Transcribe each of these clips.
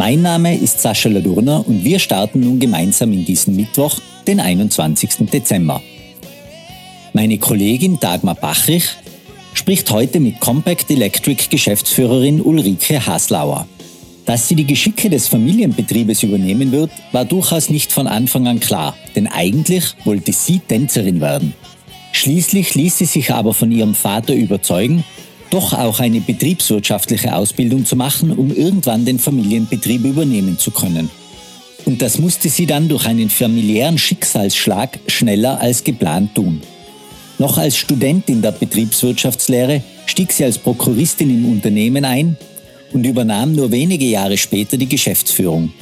Mein Name ist Sascha Ladurner und wir starten nun gemeinsam in diesen Mittwoch, den 21. Dezember. Meine Kollegin Dagmar Bachrich spricht heute mit Compact Electric Geschäftsführerin Ulrike Haslauer. Dass sie die Geschicke des Familienbetriebes übernehmen wird, war durchaus nicht von Anfang an klar, denn eigentlich wollte sie Tänzerin werden. Schließlich ließ sie sich aber von ihrem Vater überzeugen, doch auch eine betriebswirtschaftliche Ausbildung zu machen, um irgendwann den Familienbetrieb übernehmen zu können. Und das musste sie dann durch einen familiären Schicksalsschlag schneller als geplant tun. Noch als Studentin der Betriebswirtschaftslehre stieg sie als Prokuristin im Unternehmen ein und übernahm nur wenige Jahre später die Geschäftsführung.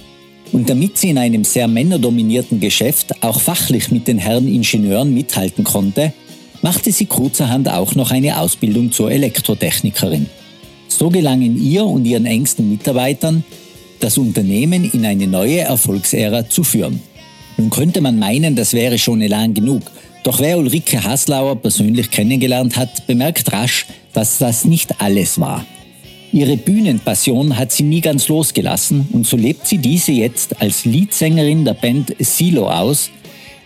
Und damit sie in einem sehr männerdominierten Geschäft auch fachlich mit den Herren Ingenieuren mithalten konnte, machte sie kurzerhand auch noch eine Ausbildung zur Elektrotechnikerin. So gelangen ihr und ihren engsten Mitarbeitern, das Unternehmen in eine neue Erfolgsära zu führen. Nun könnte man meinen, das wäre schon Elan genug, doch wer Ulrike Haslauer persönlich kennengelernt hat, bemerkt rasch, dass das nicht alles war. Ihre Bühnenpassion hat sie nie ganz losgelassen und so lebt sie diese jetzt als Leadsängerin der Band Silo aus,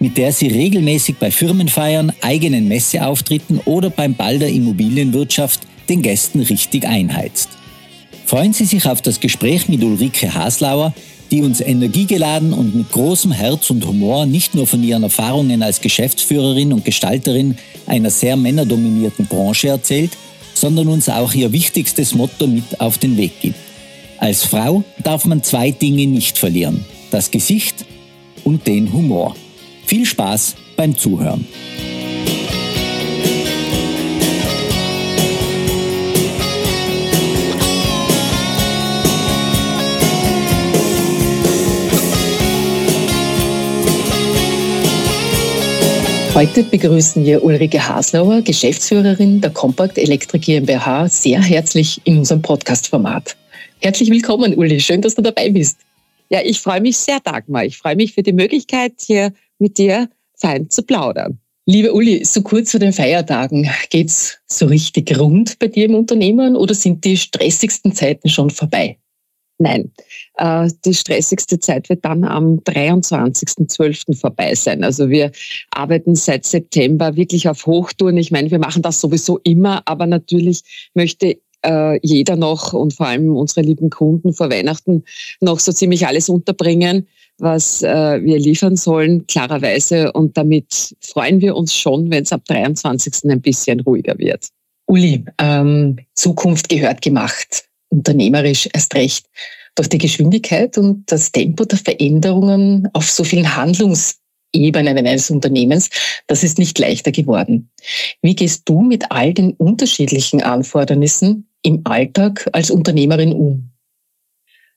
mit der sie regelmäßig bei Firmenfeiern, eigenen Messeauftritten oder beim Ball der Immobilienwirtschaft den Gästen richtig einheizt. Freuen Sie sich auf das Gespräch mit Ulrike Haslauer, die uns energiegeladen und mit großem Herz und Humor nicht nur von ihren Erfahrungen als Geschäftsführerin und Gestalterin einer sehr männerdominierten Branche erzählt, sondern uns auch ihr wichtigstes Motto mit auf den Weg gibt. Als Frau darf man zwei Dinge nicht verlieren, das Gesicht und den Humor. Viel Spaß beim Zuhören. Heute begrüßen wir Ulrike Haslauer, Geschäftsführerin der Compact Electric GmbH, sehr herzlich in unserem Podcast-Format. Herzlich willkommen, Uli. Schön, dass du dabei bist. Ja, ich freue mich sehr, Dagmar. Ich freue mich für die Möglichkeit, hier mit dir fein zu plaudern. Liebe Uli, so kurz vor den Feiertagen, geht's so richtig rund bei dir im Unternehmen oder sind die stressigsten Zeiten schon vorbei? Nein, äh, die stressigste Zeit wird dann am 23.12. vorbei sein. Also wir arbeiten seit September wirklich auf Hochtouren. Ich meine, wir machen das sowieso immer, aber natürlich möchte äh, jeder noch und vor allem unsere lieben Kunden vor Weihnachten noch so ziemlich alles unterbringen, was äh, wir liefern sollen, klarerweise. Und damit freuen wir uns schon, wenn es ab 23. ein bisschen ruhiger wird. Uli, ähm, Zukunft gehört gemacht unternehmerisch erst recht. Durch die Geschwindigkeit und das Tempo der Veränderungen auf so vielen Handlungsebenen eines Unternehmens, das ist nicht leichter geworden. Wie gehst du mit all den unterschiedlichen Anfordernissen im Alltag als Unternehmerin um?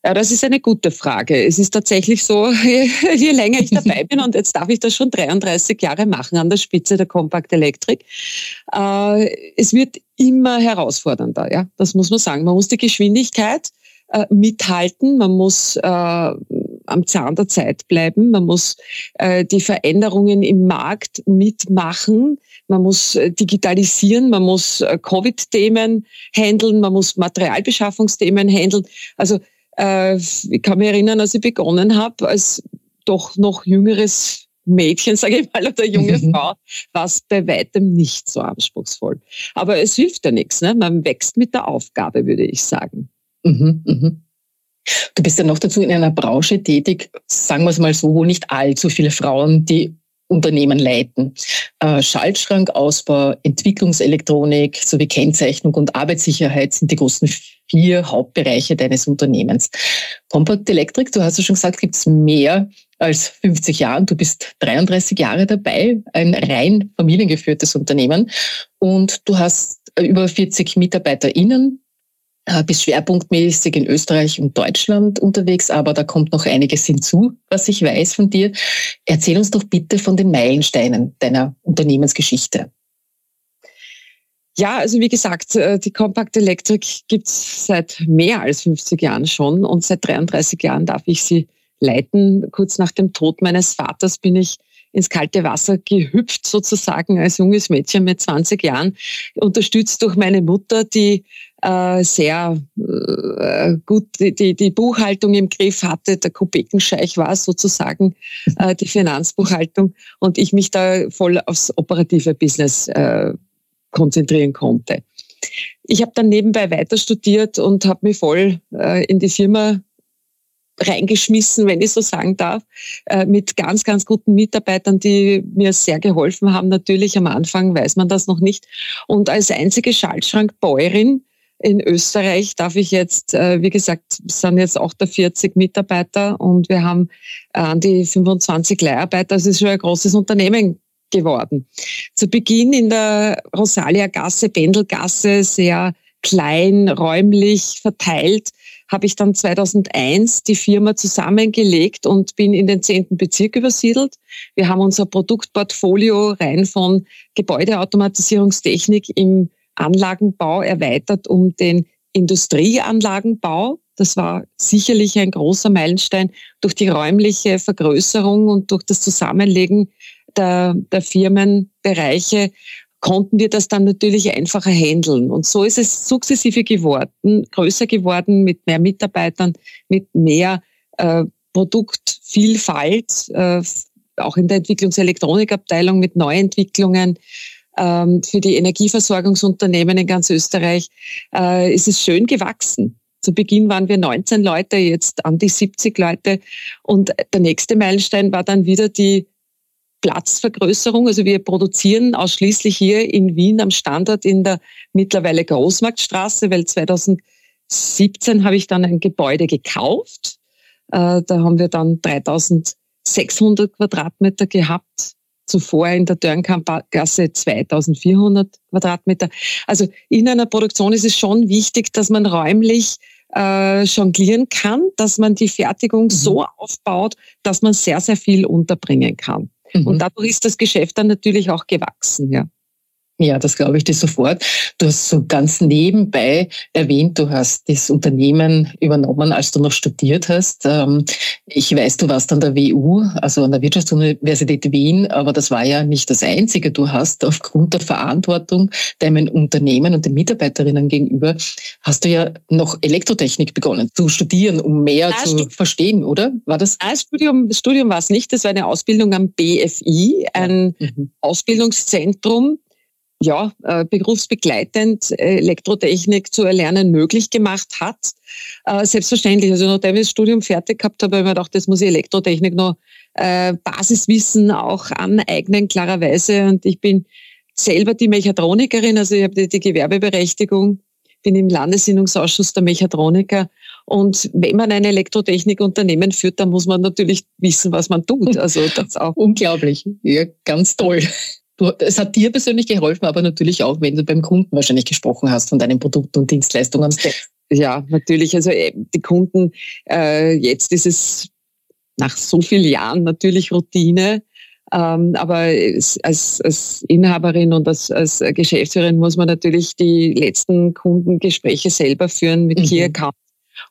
Ja, das ist eine gute Frage. Es ist tatsächlich so, je, je, länger ich dabei bin, und jetzt darf ich das schon 33 Jahre machen an der Spitze der Compact Electric, äh, es wird immer herausfordernder. Ja, das muss man sagen. Man muss die Geschwindigkeit äh, mithalten, man muss äh, am Zahn der Zeit bleiben, man muss äh, die Veränderungen im Markt mitmachen, man muss äh, digitalisieren, man muss äh, Covid-Themen handeln, man muss Materialbeschaffungsthemen handeln. Also äh, ich kann mich erinnern, als ich begonnen habe, als doch noch jüngeres Mädchen, sage ich mal, oder junge mhm. Frau, war es bei weitem nicht so anspruchsvoll. Aber es hilft ja nichts. Ne? Man wächst mit der Aufgabe, würde ich sagen. Mhm, mhm. Du bist ja noch dazu in einer Branche tätig, sagen wir es mal so, wo nicht allzu viele Frauen die Unternehmen leiten. Äh, Schaltschrankausbau, Entwicklungselektronik sowie Kennzeichnung und Arbeitssicherheit sind die großen vier Hauptbereiche deines Unternehmens. Compact Electric, du hast ja schon gesagt, gibt es mehr als 50 Jahre. Du bist 33 Jahre dabei, ein rein familiengeführtes Unternehmen und du hast über 40 MitarbeiterInnen äh, bist schwerpunktmäßig in Österreich und Deutschland unterwegs, aber da kommt noch einiges hinzu, was ich weiß von dir. Erzähl uns doch bitte von den Meilensteinen deiner Unternehmensgeschichte. Ja, also wie gesagt, äh, die Compact Electric gibt's seit mehr als 50 Jahren schon und seit 33 Jahren darf ich sie leiten. Kurz nach dem Tod meines Vaters bin ich ins kalte Wasser gehüpft, sozusagen als junges Mädchen mit 20 Jahren, unterstützt durch meine Mutter, die äh, sehr äh, gut die, die, Buchhaltung im Griff hatte. Der Kopekenscheich war sozusagen äh, die Finanzbuchhaltung und ich mich da voll aufs operative Business äh, konzentrieren konnte. Ich habe dann nebenbei weiter studiert und habe mich voll äh, in die Firma reingeschmissen, wenn ich so sagen darf, äh, mit ganz, ganz guten Mitarbeitern, die mir sehr geholfen haben. Natürlich am Anfang weiß man das noch nicht. Und als einzige Schaltschrankbäuerin in Österreich darf ich jetzt, äh, wie gesagt, sind jetzt 48 Mitarbeiter und wir haben an die 25 Leiharbeiter. Das ist schon ein großes Unternehmen geworden. Zu Beginn in der Rosalia Gasse, Pendelgasse, sehr klein, räumlich verteilt, habe ich dann 2001 die Firma zusammengelegt und bin in den zehnten Bezirk übersiedelt. Wir haben unser Produktportfolio rein von Gebäudeautomatisierungstechnik im Anlagenbau erweitert um den Industrieanlagenbau. Das war sicherlich ein großer Meilenstein durch die räumliche Vergrößerung und durch das Zusammenlegen der, der Firmenbereiche konnten wir das dann natürlich einfacher handeln. Und so ist es sukzessive geworden, größer geworden mit mehr Mitarbeitern, mit mehr äh, Produktvielfalt, äh, auch in der Entwicklungselektronikabteilung mit Neuentwicklungen ähm, für die Energieversorgungsunternehmen in ganz Österreich, äh, ist es schön gewachsen. Zu Beginn waren wir 19 Leute, jetzt an die 70 Leute. Und der nächste Meilenstein war dann wieder die Platzvergrößerung. Also wir produzieren ausschließlich hier in Wien am Standort in der mittlerweile Großmarktstraße, weil 2017 habe ich dann ein Gebäude gekauft. Äh, da haben wir dann 3600 Quadratmeter gehabt. Zuvor in der Dörnkampgasse 2400 Quadratmeter. Also in einer Produktion ist es schon wichtig, dass man räumlich äh, jonglieren kann, dass man die Fertigung mhm. so aufbaut, dass man sehr, sehr viel unterbringen kann. Mhm. Und dadurch ist das Geschäft dann natürlich auch gewachsen, ja. Ja, das glaube ich dir sofort. Du hast so ganz nebenbei erwähnt, du hast das Unternehmen übernommen, als du noch studiert hast. Ähm, ich weiß, du warst an der WU, also an der Wirtschaftsuniversität Wien, aber das war ja nicht das Einzige. Du hast aufgrund der Verantwortung deinem Unternehmen und den Mitarbeiterinnen gegenüber, hast du ja noch Elektrotechnik begonnen zu studieren, um mehr Nein, zu verstehen, oder? War das? Nein, Studium, Studium war es nicht. Das war eine Ausbildung am BFI, ein ja. mhm. Ausbildungszentrum ja, äh, berufsbegleitend äh, Elektrotechnik zu erlernen möglich gemacht hat. Äh, selbstverständlich, also nachdem ich das Studium fertig gehabt habe, habe ich mir gedacht, das muss ich Elektrotechnik noch Basiswissen auch aneignen, klarerweise. Und ich bin selber die Mechatronikerin, also ich habe die, die Gewerbeberechtigung, bin im Landesinnungsausschuss der Mechatroniker. Und wenn man ein Elektrotechnikunternehmen führt, dann muss man natürlich wissen, was man tut. Also das auch. Unglaublich. Ja, ganz toll. Du, es hat dir persönlich geholfen, aber natürlich auch, wenn du beim Kunden wahrscheinlich gesprochen hast von deinen Produkten und Dienstleistungen. Ja, natürlich. Also äh, die Kunden, äh, jetzt ist es nach so vielen Jahren natürlich Routine. Ähm, aber als, als Inhaberin und als, als Geschäftsführerin muss man natürlich die letzten Kundengespräche selber führen mit mhm. Key Account.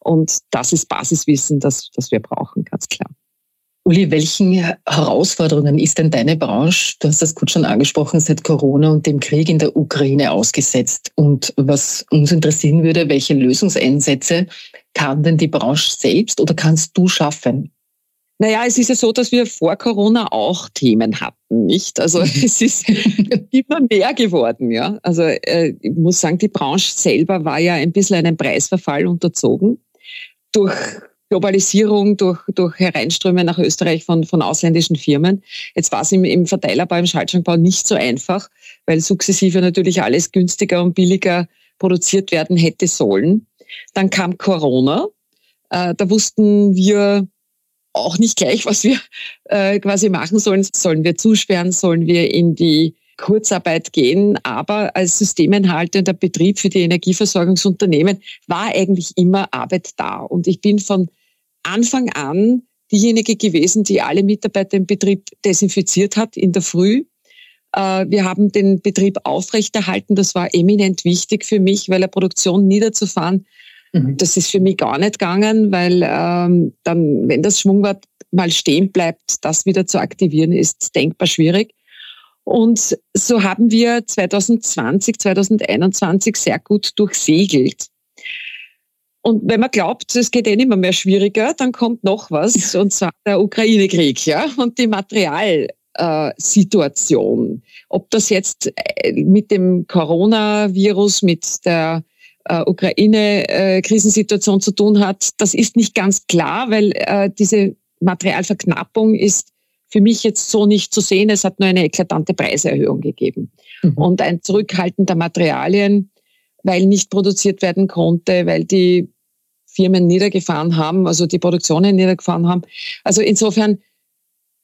Und das ist Basiswissen, das, das wir brauchen, ganz klar. Uli, welchen Herausforderungen ist denn deine Branche, du hast das kurz schon angesprochen, seit Corona und dem Krieg in der Ukraine ausgesetzt? Und was uns interessieren würde, welche Lösungseinsätze kann denn die Branche selbst oder kannst du schaffen? Naja, es ist ja so, dass wir vor Corona auch Themen hatten, nicht? Also es ist immer mehr geworden, ja. Also äh, ich muss sagen, die Branche selber war ja ein bisschen einem Preisverfall unterzogen durch Globalisierung durch, durch Hereinströme nach Österreich von, von ausländischen Firmen. Jetzt war es im, im Verteilerbau, im Schaltschrankbau nicht so einfach, weil sukzessive natürlich alles günstiger und billiger produziert werden hätte sollen. Dann kam Corona. Äh, da wussten wir auch nicht gleich, was wir äh, quasi machen sollen. Sollen wir zusperren? Sollen wir in die Kurzarbeit gehen, aber als systemenhaltender Betrieb für die Energieversorgungsunternehmen war eigentlich immer Arbeit da. Und ich bin von Anfang an diejenige gewesen, die alle Mitarbeiter im Betrieb desinfiziert hat in der Früh. Äh, wir haben den Betrieb aufrechterhalten. Das war eminent wichtig für mich, weil eine Produktion niederzufahren, mhm. das ist für mich gar nicht gegangen, weil ähm, dann, wenn das Schwungrad mal stehen bleibt, das wieder zu aktivieren, ist denkbar schwierig. Und so haben wir 2020, 2021 sehr gut durchsegelt. Und wenn man glaubt, es geht eh nicht mehr, mehr schwieriger, dann kommt noch was, und zwar der Ukraine-Krieg, ja, und die Materialsituation. Ob das jetzt äh, mit dem Coronavirus, mit der äh, Ukraine-Krisensituation zu tun hat, das ist nicht ganz klar, weil äh, diese Materialverknappung ist für mich jetzt so nicht zu sehen. Es hat nur eine eklatante Preiserhöhung gegeben. Mhm. Und ein Zurückhalten der Materialien, weil nicht produziert werden konnte, weil die Firmen niedergefahren haben, also die Produktionen niedergefahren haben. Also insofern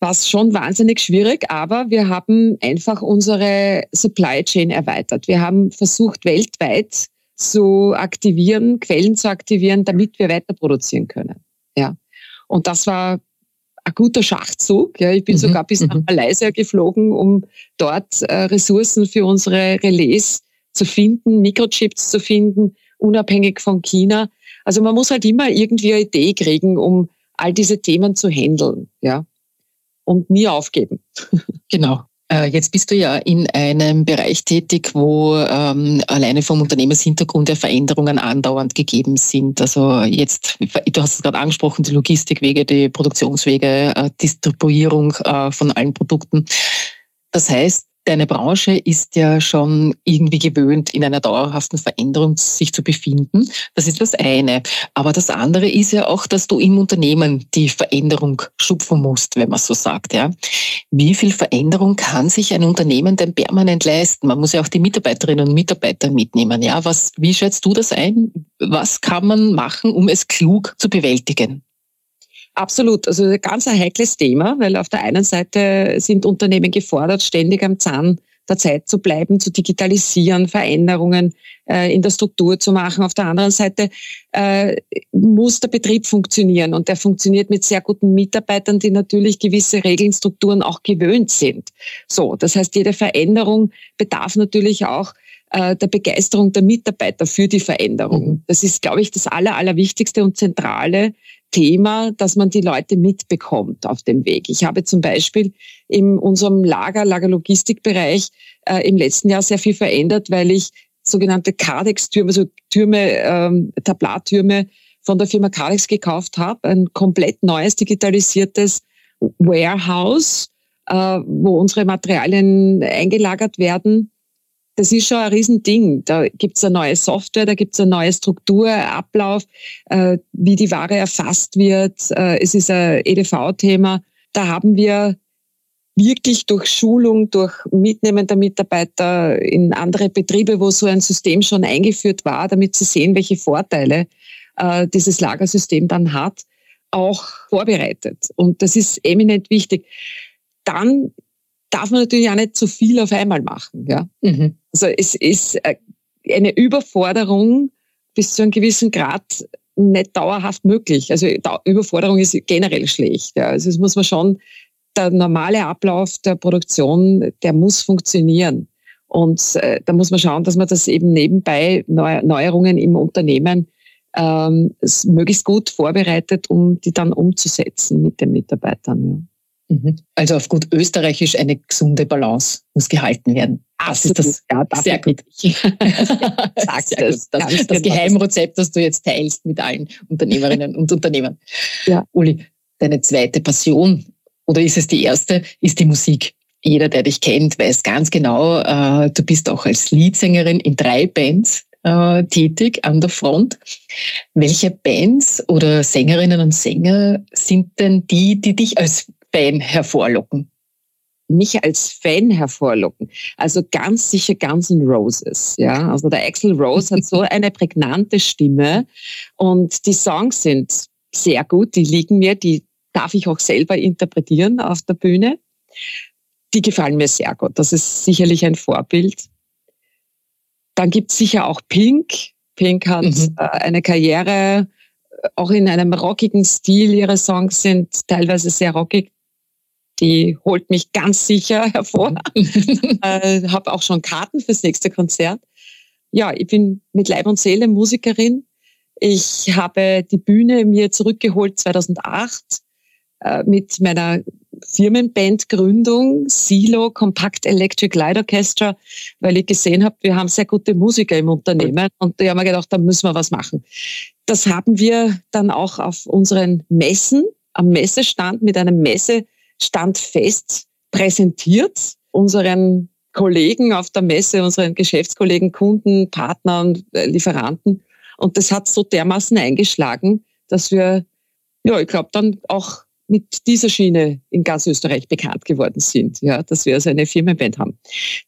war es schon wahnsinnig schwierig, aber wir haben einfach unsere Supply Chain erweitert. Wir haben versucht, weltweit zu aktivieren, Quellen zu aktivieren, damit wir weiter produzieren können. Ja. Und das war ein guter Schachzug. Ja, ich bin mhm. sogar bis nach mhm. Malaysia geflogen, um dort äh, Ressourcen für unsere Relais zu finden, Mikrochips zu finden, unabhängig von China. Also man muss halt immer irgendwie eine Idee kriegen, um all diese Themen zu handeln, ja. Und nie aufgeben. Genau. Äh, jetzt bist du ja in einem Bereich tätig, wo ähm, alleine vom Unternehmenshintergrund der Veränderungen andauernd gegeben sind. Also jetzt, du hast es gerade angesprochen, die Logistikwege, die Produktionswege, äh, Distribuierung äh, von allen Produkten. Das heißt, deine Branche ist ja schon irgendwie gewöhnt, in einer dauerhaften Veränderung sich zu befinden. Das ist das eine. Aber das andere ist ja auch, dass du im Unternehmen die Veränderung schupfen musst, wenn man so sagt. Ja. Wie viel Veränderung kann sich ein Unternehmen denn permanent leisten? Man muss ja auch die Mitarbeiterinnen und Mitarbeiter mitnehmen. Ja, was, wie schätzt du das ein? Was kann man machen, um es klug zu bewältigen? Absolut. Also ein ganz ein heikles Thema, weil auf der einen Seite sind Unternehmen gefordert, ständig am Zahn der Zeit zu bleiben, zu digitalisieren, Veränderungen äh, in der Struktur zu machen. Auf der anderen Seite äh, muss der Betrieb funktionieren und der funktioniert mit sehr guten Mitarbeitern, die natürlich gewisse Regeln, Strukturen auch gewöhnt sind. So, das heißt, jede Veränderung bedarf natürlich auch äh, der Begeisterung der Mitarbeiter für die Veränderung. Mhm. Das ist, glaube ich, das Aller, Allerwichtigste und Zentrale Thema, dass man die Leute mitbekommt auf dem Weg. Ich habe zum Beispiel in unserem Lager, Lagerlogistikbereich äh, im letzten Jahr sehr viel verändert, weil ich sogenannte Cardex-Türme, also Türme, ähm, Tablattürme von der Firma Cardex gekauft habe. Ein komplett neues, digitalisiertes Warehouse, äh, wo unsere Materialien eingelagert werden das ist schon ein Riesending. Da gibt's eine neue Software, da gibt's eine neue Struktur, Ablauf, äh, wie die Ware erfasst wird. Äh, es ist ein EDV-Thema. Da haben wir wirklich durch Schulung, durch Mitnehmen der Mitarbeiter in andere Betriebe, wo so ein System schon eingeführt war, damit sie sehen, welche Vorteile äh, dieses Lagersystem dann hat, auch vorbereitet. Und das ist eminent wichtig. Dann darf man natürlich auch nicht zu viel auf einmal machen. Ja? Mhm. Also es ist äh, eine Überforderung bis zu einem gewissen Grad nicht dauerhaft möglich. Also Überforderung ist generell schlecht. Ja. Also es muss man schon, der normale Ablauf der Produktion, der muss funktionieren. Und äh, da muss man schauen, dass man das eben nebenbei Neu Neuerungen im Unternehmen ähm, möglichst gut vorbereitet, um die dann umzusetzen mit den Mitarbeitern. Ja. Mhm. Also auf gut österreichisch eine gesunde Balance muss gehalten werden. Das ist das ja, sehr gut. Sehr das, das, das genau. Geheimrezept, das du jetzt teilst mit allen Unternehmerinnen und Unternehmern. Ja. Uli, deine zweite Passion oder ist es die erste, ist die Musik. Jeder, der dich kennt, weiß ganz genau, äh, du bist auch als Leadsängerin in drei Bands äh, tätig an der Front. Welche Bands oder Sängerinnen und Sänger sind denn die, die dich als Fan hervorlocken? Mich als Fan hervorlocken. Also ganz sicher Guns N' Roses. Ja, also der Axel Rose hat so eine prägnante Stimme und die Songs sind sehr gut. Die liegen mir, die darf ich auch selber interpretieren auf der Bühne. die gefallen mir sehr gut. Das ist sicherlich ein Vorbild. Dann gibt es sicher auch Pink. Pink hat mhm. äh, eine Karriere, äh, auch in einem rockigen Stil. Ihre Songs sind teilweise sehr rockig. Die holt mich ganz sicher hervor. äh, Habe auch schon Karten fürs nächste Konzert. Ja, ich bin mit Leib und Seele Musikerin. Ich habe die Bühne mir zurückgeholt 2008 äh, mit meiner Firmenbandgründung Silo Compact Electric Light Orchestra, weil ich gesehen habe, wir haben sehr gute Musiker im Unternehmen und da haben wir gedacht, da müssen wir was machen. Das haben wir dann auch auf unseren Messen, am Messestand mit einem Messestandfest präsentiert, unseren Kollegen auf der Messe, unseren Geschäftskollegen, Kunden, Partnern, äh, Lieferanten. Und das hat so dermaßen eingeschlagen, dass wir, ja, ich glaube, dann auch mit dieser Schiene in ganz Österreich bekannt geworden sind, ja, dass wir also eine Firmenband haben.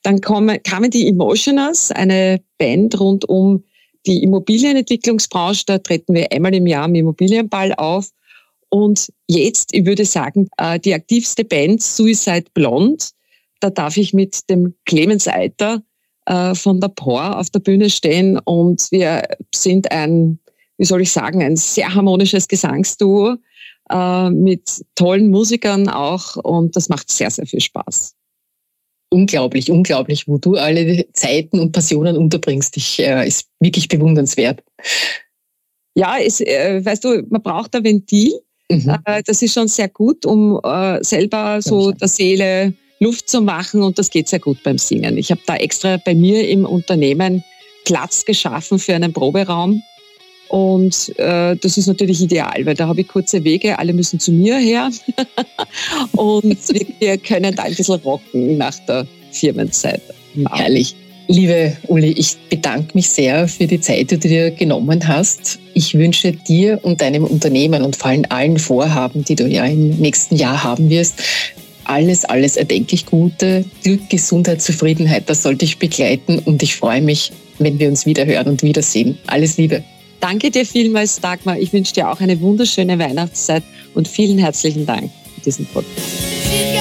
Dann kommen, kamen die Emotioners, eine Band rund um die Immobilienentwicklungsbranche. Da treten wir einmal im Jahr im Immobilienball auf. Und jetzt, ich würde sagen, äh, die aktivste Band, Suicide Blonde, da darf ich mit dem Clemens Eiter äh, von der POR auf der Bühne stehen und wir sind ein, wie soll ich sagen, ein sehr harmonisches Gesangsduo äh, mit tollen Musikern auch und das macht sehr, sehr viel Spaß. Unglaublich, unglaublich, wo du alle Zeiten und Passionen unterbringst. Ich, äh, ist wirklich bewundernswert. Ja, es, äh, weißt du, man braucht ein Ventil. Mhm. Äh, das ist schon sehr gut, um äh, selber so der Seele Luft zu machen und das geht sehr gut beim Singen. Ich habe da extra bei mir im Unternehmen Platz geschaffen für einen Proberaum und äh, das ist natürlich ideal, weil da habe ich kurze Wege, alle müssen zu mir her. und wir, wir, können da ein bisschen rocken nach der Firmenzeit. Herrlich. Liebe Uli, ich bedanke mich sehr für die Zeit, die du dir genommen hast. Ich wünsche dir und deinem Unternehmen und vor allem allen Vorhaben, die du ja im nächsten Jahr haben wirst, alles, alles erdenklich Gute. Glück, Gesundheit, Zufriedenheit, das sollte ich begleiten und ich freue mich, wenn wir uns wieder hören und wiedersehen. Alles Liebe. Danke dir vielmals, Dagmar. Ich wünsche dir auch eine wunderschöne Weihnachtszeit und vielen herzlichen Dank für diesen Podcast.